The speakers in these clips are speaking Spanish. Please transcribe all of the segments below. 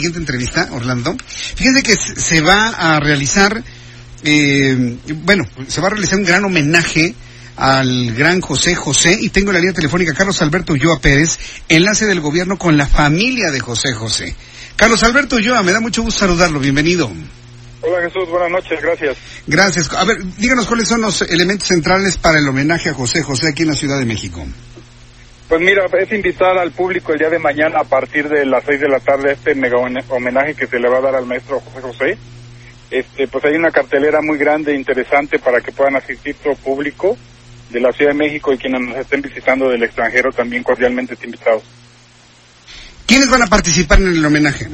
Siguiente entrevista, Orlando. Fíjense que se va a realizar, eh, bueno, se va a realizar un gran homenaje al gran José José y tengo la línea telefónica Carlos Alberto Ulloa Pérez, enlace del gobierno con la familia de José José. Carlos Alberto Ulloa, me da mucho gusto saludarlo, bienvenido. Hola Jesús, buenas noches, gracias. Gracias. A ver, díganos cuáles son los elementos centrales para el homenaje a José José aquí en la Ciudad de México. Pues mira, es invitar al público el día de mañana a partir de las seis de la tarde a este mega homenaje que se le va a dar al maestro José José. Este, pues hay una cartelera muy grande e interesante para que puedan asistir todo público de la Ciudad de México y quienes nos estén visitando del extranjero también cordialmente invitados. ¿Quiénes van a participar en el homenaje?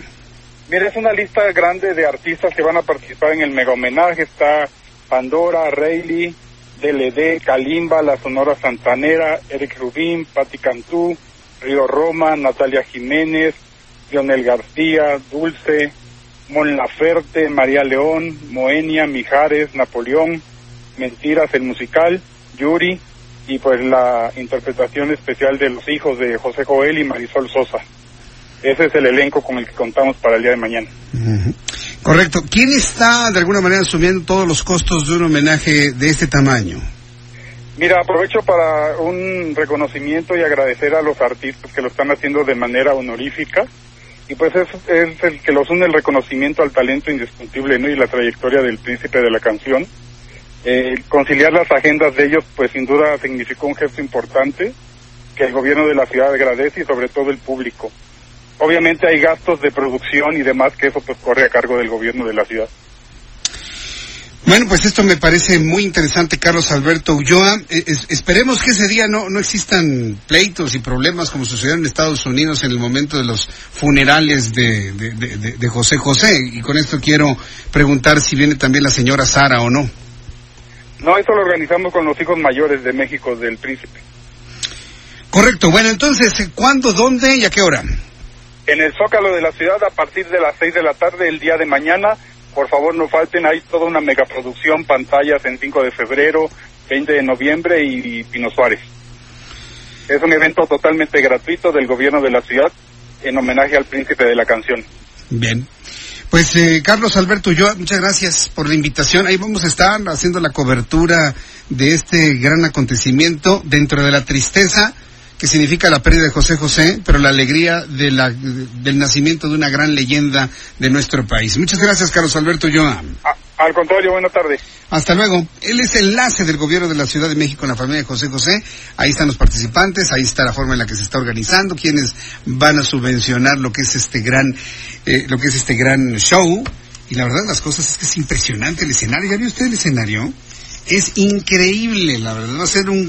Mira, es una lista grande de artistas que van a participar en el mega homenaje. Está Pandora, Rayleigh, DLD, Kalimba, La Sonora Santanera, Eric Rubín, Patti Cantú, Río Roma, Natalia Jiménez, Lionel García, Dulce, Mon Laferte, María León, Moenia, Mijares, Napoleón, Mentiras, el musical, Yuri, y pues la interpretación especial de los hijos de José Joel y Marisol Sosa. Ese es el elenco con el que contamos para el día de mañana. Correcto. ¿Quién está de alguna manera asumiendo todos los costos de un homenaje de este tamaño? Mira, aprovecho para un reconocimiento y agradecer a los artistas que lo están haciendo de manera honorífica. Y pues es, es el que los une el reconocimiento al talento indiscutible ¿no? y la trayectoria del príncipe de la canción. Eh, conciliar las agendas de ellos, pues sin duda significó un gesto importante que el gobierno de la ciudad agradece y sobre todo el público. Obviamente hay gastos de producción y demás que eso pues corre a cargo del gobierno de la ciudad. Bueno, pues esto me parece muy interesante, Carlos Alberto Ulloa. Eh, es, esperemos que ese día no, no existan pleitos y problemas como sucedieron en Estados Unidos en el momento de los funerales de, de, de, de José José. Y con esto quiero preguntar si viene también la señora Sara o no. No, eso lo organizamos con los hijos mayores de México del príncipe. Correcto. Bueno, entonces, ¿cuándo, dónde y a qué hora? En el Zócalo de la ciudad a partir de las 6 de la tarde el día de mañana. Por favor, no falten, hay toda una megaproducción, pantallas en 5 de febrero, 20 de noviembre y, y Pino Suárez. Es un evento totalmente gratuito del gobierno de la ciudad en homenaje al príncipe de la canción. Bien. Pues eh, Carlos Alberto yo muchas gracias por la invitación. Ahí vamos a estar haciendo la cobertura de este gran acontecimiento dentro de la tristeza que significa la pérdida de José José, pero la alegría de la, del nacimiento de una gran leyenda de nuestro país. Muchas gracias, Carlos Alberto Ulloa. Al contrario, buena tarde. Hasta luego. Él es enlace del gobierno de la Ciudad de México en la familia de José José. Ahí están los participantes, ahí está la forma en la que se está organizando, quienes van a subvencionar lo que es este gran, eh, lo que es este gran show. Y la verdad las cosas es que es impresionante el escenario. ¿Ya vio usted el escenario? Es increíble, la verdad. Va a ser un